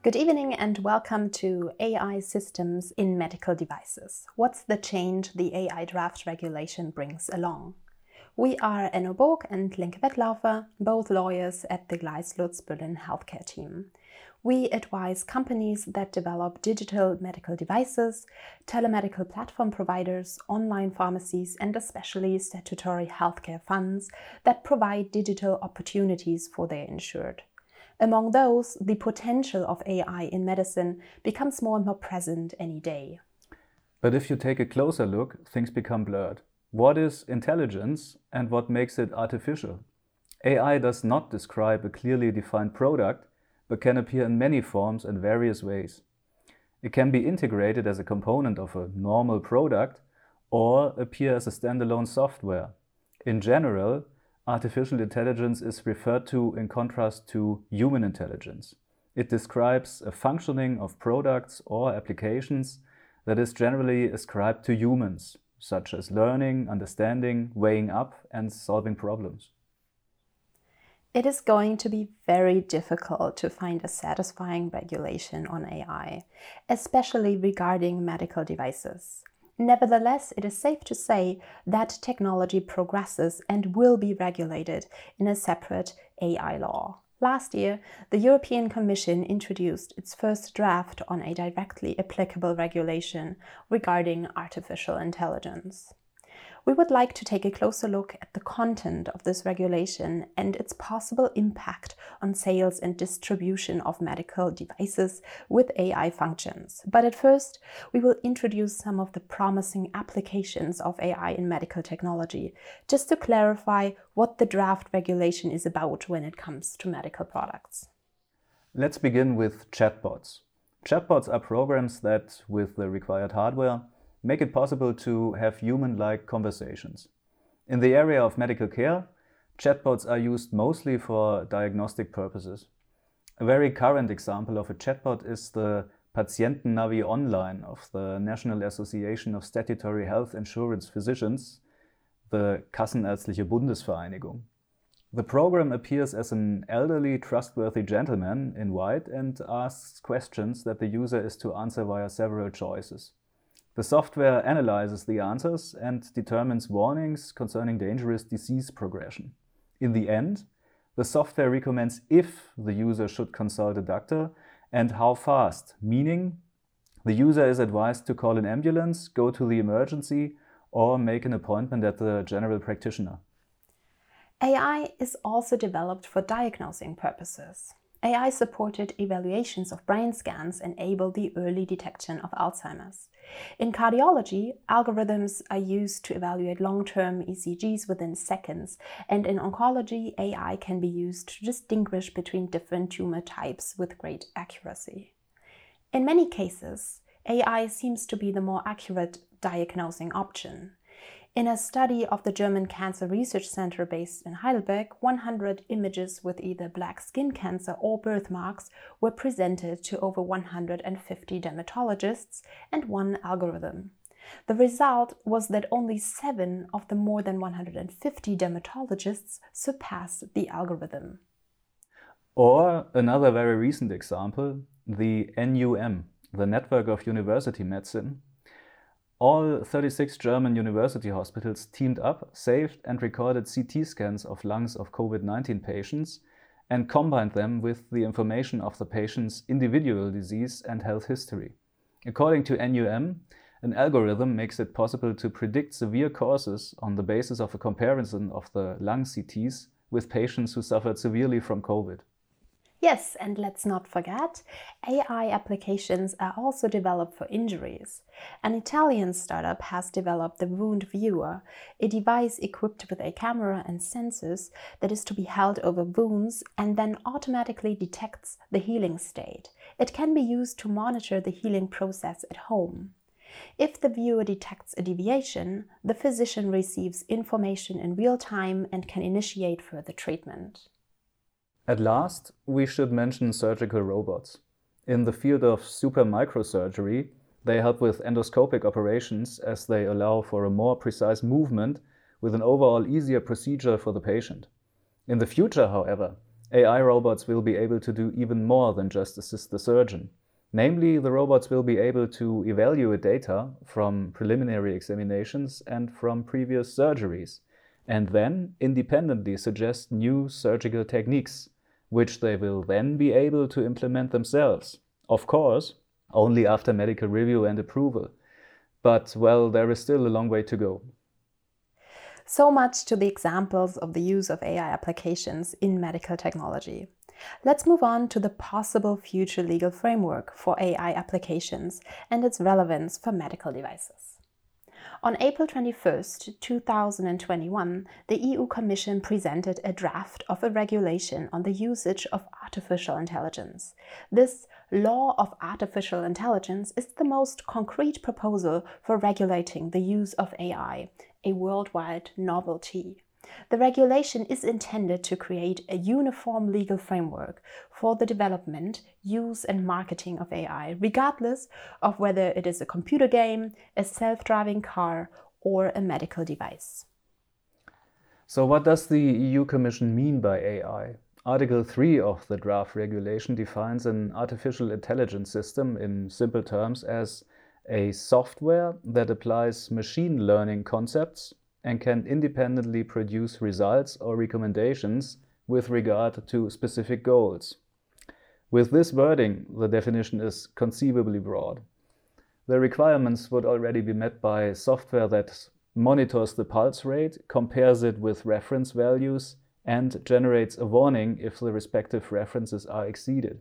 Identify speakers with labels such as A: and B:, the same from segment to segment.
A: Good evening and welcome to AI systems in medical devices. What's the change the AI draft regulation brings along? We are Enno Borg and Linke Wettlaufer, both lawyers at the Gleiss Lutz Berlin healthcare team. We advise companies that develop digital medical devices, telemedical platform providers, online pharmacies, and especially statutory healthcare funds that provide digital opportunities for their insured. Among those, the potential of AI in medicine becomes more and more present any day.
B: But if you take a closer look, things become blurred. What is intelligence and what makes it artificial? AI does not describe a clearly defined product, but can appear in many forms and various ways. It can be integrated as a component of a normal product or appear as a standalone software. In general, artificial intelligence is referred to in contrast to human intelligence. It describes a functioning of products or applications that is generally ascribed to humans, such as learning, understanding, weighing up, and solving problems.
A: It is going to be very difficult to find a satisfying regulation on AI, especially regarding medical devices. Nevertheless, it is safe to say that technology progresses and will be regulated in a separate AI law. Last year, the European Commission introduced its first draft on a directly applicable regulation regarding artificial intelligence we would like to take a closer look at the content of this regulation and its possible impact on sales and distribution of medical devices with AI functions. But at first, we will introduce some of the promising applications of AI in medical technology, just to clarify what the draft regulation is about when it comes to medical products.
B: Let's begin with chatbots. Chatbots are programs that, with the required hardware, make it possible to have human-like conversations. In the area of medical care, chatbots are used mostly for diagnostic purposes. A very current example of a chatbot is the Patientennavi Online of the National Association of Statutory Health Insurance Physicians, the Kassenärztliche Bundesvereinigung. The program appears as an elderly, trustworthy gentleman in white and asks questions that the user is to answer via several choices. The software analyzes the answers and determines warnings concerning dangerous disease progression. In the end, the software recommends if the user should consult a doctor and how fast, meaning the user is advised to call an ambulance, go to the emergency, or make an appointment at the general practitioner.
A: AI is also developed for diagnosing purposes. AI supported evaluations of brain scans enable the early detection of Alzheimer's. In cardiology, algorithms are used to evaluate long term ECGs within seconds, and in oncology, AI can be used to distinguish between different tumor types with great accuracy. In many cases, AI seems to be the more accurate diagnosing option. In a study of the German Cancer Research Center based in Heidelberg, 100 images with either black skin cancer or birthmarks were presented to over 150 dermatologists and one algorithm. The result was that only seven of the more than 150 dermatologists surpassed the algorithm.
B: Or another very recent example, the NUM, the Network of University Medicine, all 36 German university hospitals teamed up, saved and recorded CT scans of lungs of COVID 19 patients and combined them with the information of the patient's individual disease and health history. According to NUM, an algorithm makes it possible to predict severe causes on the basis of a comparison of the lung CTs with patients who suffered severely from COVID.
A: Yes, and let's not forget, AI applications are also developed for injuries. An Italian startup has developed the Wound Viewer, a device equipped with a camera and sensors that is to be held over wounds and then automatically detects the healing state. It can be used to monitor the healing process at home. If the viewer detects a deviation, the physician receives information in real time and can initiate further treatment.
B: At last, we should mention surgical robots. In the field of super microsurgery, they help with endoscopic operations as they allow for a more precise movement with an overall easier procedure for the patient. In the future, however, AI robots will be able to do even more than just assist the surgeon. Namely, the robots will be able to evaluate data from preliminary examinations and from previous surgeries, and then independently suggest new surgical techniques, which they will then be able to implement themselves. Of course, only after medical review and approval. But, well, there is still a long way to go.
A: So much to the examples of the use of AI applications in medical technology. Let's move on to the possible future legal framework for AI applications and its relevance for medical devices. On April 21, 2021, the EU Commission presented a draft of a regulation on the usage of artificial intelligence. This Law of Artificial Intelligence is the most concrete proposal for regulating the use of AI, a worldwide novelty. The regulation is intended to create a uniform legal framework for the development, use, and marketing of AI, regardless of whether it is a computer game, a self driving car, or a medical device.
B: So, what does the EU Commission mean by AI? Article 3 of the draft regulation defines an artificial intelligence system in simple terms as a software that applies machine learning concepts and can independently produce results or recommendations with regard to specific goals. With this wording, the definition is conceivably broad. The requirements would already be met by software that monitors the pulse rate, compares it with reference values, and generates a warning if the respective references are exceeded.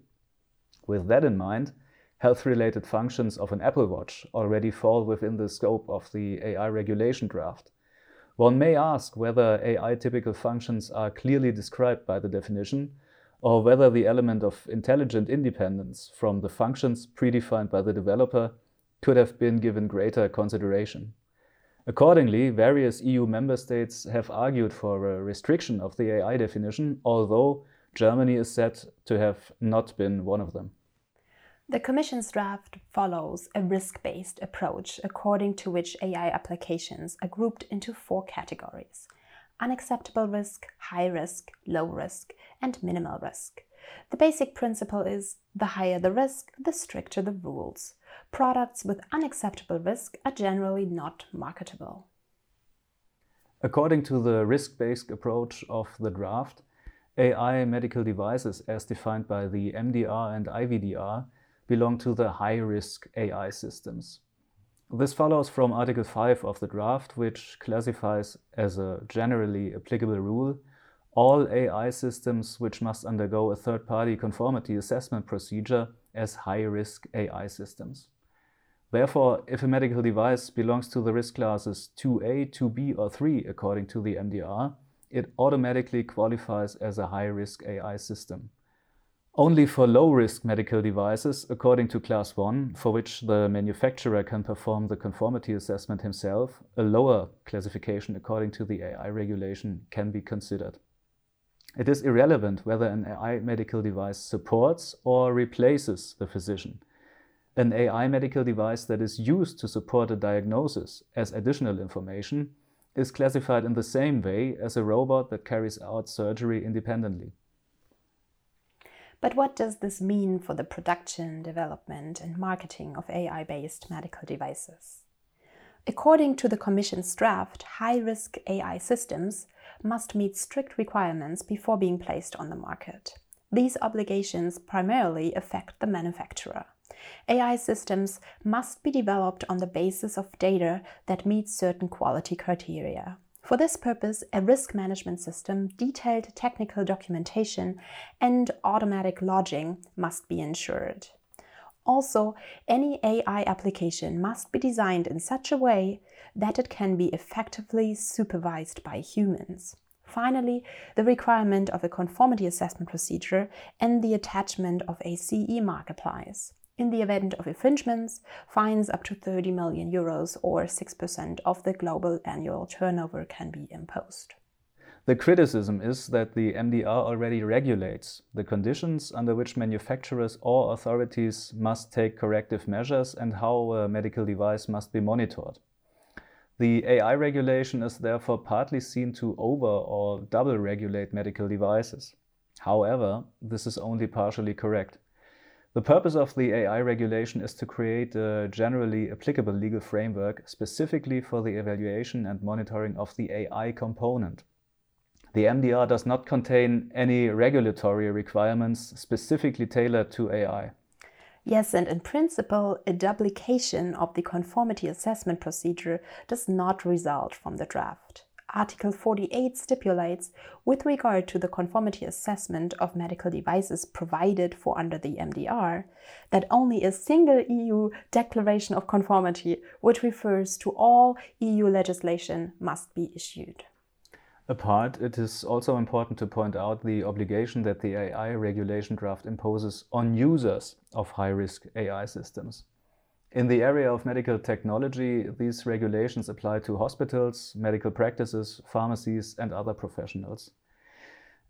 B: With that in mind, health related functions of an Apple Watch already fall within the scope of the AI regulation draft. One may ask whether AI typical functions are clearly described by the definition, or whether the element of intelligent independence from the functions predefined by the developer could have been given greater consideration. Accordingly, various EU member states have argued for a restriction of the AI definition, although Germany is said to have not been one of them.
A: The Commission's draft follows a risk based approach according to which AI applications are grouped into four categories unacceptable risk, high risk, low risk, and minimal risk. The basic principle is the higher the risk, the stricter the rules. Products with unacceptable risk are generally not marketable.
B: According to the risk based approach of the draft, AI medical devices, as defined by the MDR and IVDR, belong to the high-risk AI systems. This follows from Article 5 of the draft, which classifies as a generally applicable rule all AI systems which must undergo a third-party conformity assessment procedure as high-risk AI systems. Therefore, if a medical device belongs to the risk classes 2A, 2B, or 3 according to the MDR, it automatically qualifies as a high-risk AI system. Only for low-risk medical devices, according to Class 1, for which the manufacturer can perform the conformity assessment himself, a lower classification according to the AI regulation can be considered. It is irrelevant whether an AI medical device supports or replaces the physician. An AI medical device that is used to support a diagnosis as additional information is classified in the same way as a robot that carries out surgery independently.
A: But what does this mean for the production, development, and marketing of AI based medical devices? According to the Commission's draft, high risk AI systems must meet strict requirements before being placed on the market. These obligations primarily affect the manufacturer. AI systems must be developed on the basis of data that meets certain quality criteria. For this purpose, a risk management system, detailed technical documentation, and automatic logging must be ensured. Also, any AI application must be designed in such a way that it can be effectively supervised by humans. Finally, the requirement of a conformity assessment procedure and the attachment of a CE mark applies. In the event of infringements, fines up to 30 million euros or 6% of the global annual turnover can be imposed.
B: The criticism is that the MDR already regulates the conditions under which manufacturers or authorities must take corrective measures and how a medical device must be monitored. The AI regulation is therefore partly seen to over or double regulate medical devices. However, this is only partially correct. The purpose of the AI regulation is to create a generally applicable legal framework specifically for the evaluation and monitoring of the AI component. The MDR does not contain any regulatory requirements specifically tailored to AI.
A: Yes, and in principle, a duplication of the conformity assessment procedure does not result from the draft. Article 48 stipulates, with regard to the conformity assessment of medical devices provided for under the MDR, that only a single EU declaration of conformity, which refers to all EU legislation, must be issued.
B: Apart, it is also important to point out the obligation that the AI regulation draft imposes on users of high risk AI systems. In the area of medical technology, these regulations apply to hospitals, medical practices, pharmacies, and other professionals.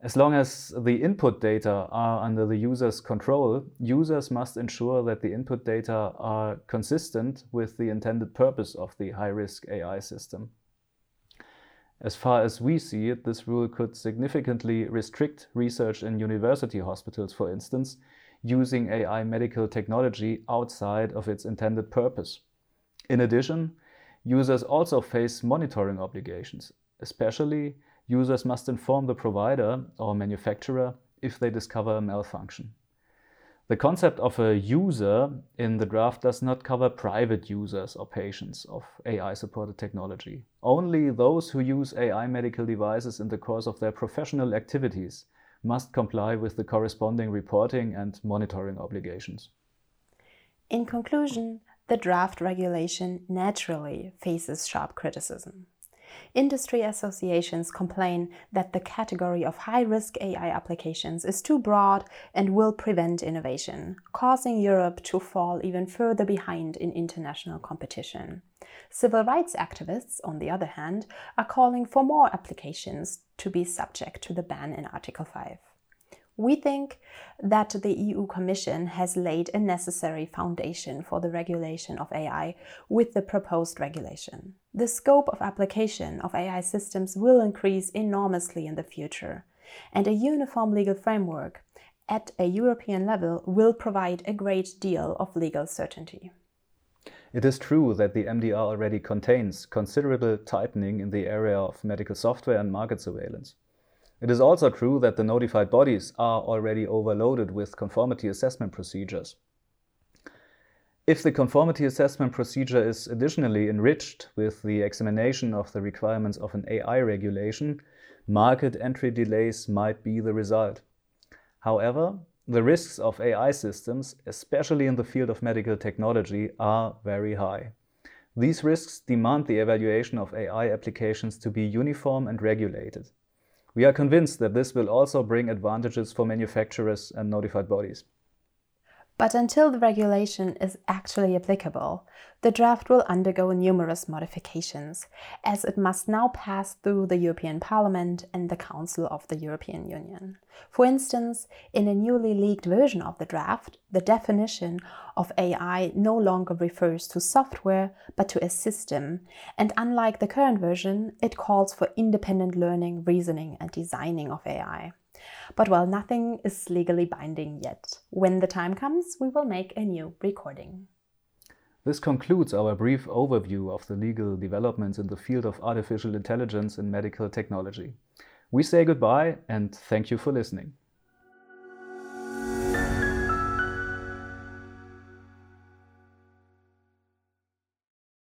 B: As long as the input data are under the user's control, users must ensure that the input data are consistent with the intended purpose of the high risk AI system. As far as we see it, this rule could significantly restrict research in university hospitals, for instance, using AI medical technology outside of its intended purpose. In addition, users also face monitoring obligations. Especially, users must inform the provider or manufacturer if they discover a malfunction. The concept of a user in the draft does not cover private users or patients of AI supported technology. Only those who use AI medical devices in the course of their professional activities must comply with the corresponding reporting and monitoring obligations.
A: In conclusion, the draft regulation naturally faces sharp criticism. Industry associations complain that the category of high risk AI applications is too broad and will prevent innovation, causing Europe to fall even further behind in international competition. Civil rights activists, on the other hand, are calling for more applications to be subject to the ban in Article 5. We think that the EU Commission has laid a necessary foundation for the regulation of AI with the proposed regulation. The scope of application of AI systems will increase enormously in the future, and a uniform legal framework at a European level will provide a great deal of legal certainty.
B: It is true that the MDR already contains considerable tightening in the area of medical software and market surveillance. It is also true that the notified bodies are already overloaded with conformity assessment procedures. If the conformity assessment procedure is additionally enriched with the examination of the requirements of an AI regulation, market entry delays might be the result. However, the risks of AI systems, especially in the field of medical technology, are very high. These risks demand the evaluation of AI applications to be uniform and regulated. We are convinced that this will also bring advantages for manufacturers and notified bodies.
A: But until the regulation is actually applicable, the draft will undergo numerous modifications, as it must now pass through the European Parliament and the Council of the European Union. For instance, in a newly leaked version of the draft, the definition of AI no longer refers to software but to a system, and unlike the current version, it calls for independent learning, reasoning, and designing of AI. But while nothing is legally binding yet, when the time comes, we will make a new recording.
B: This concludes our brief overview of the legal developments in the field of artificial intelligence and medical technology. We say goodbye and thank you for listening.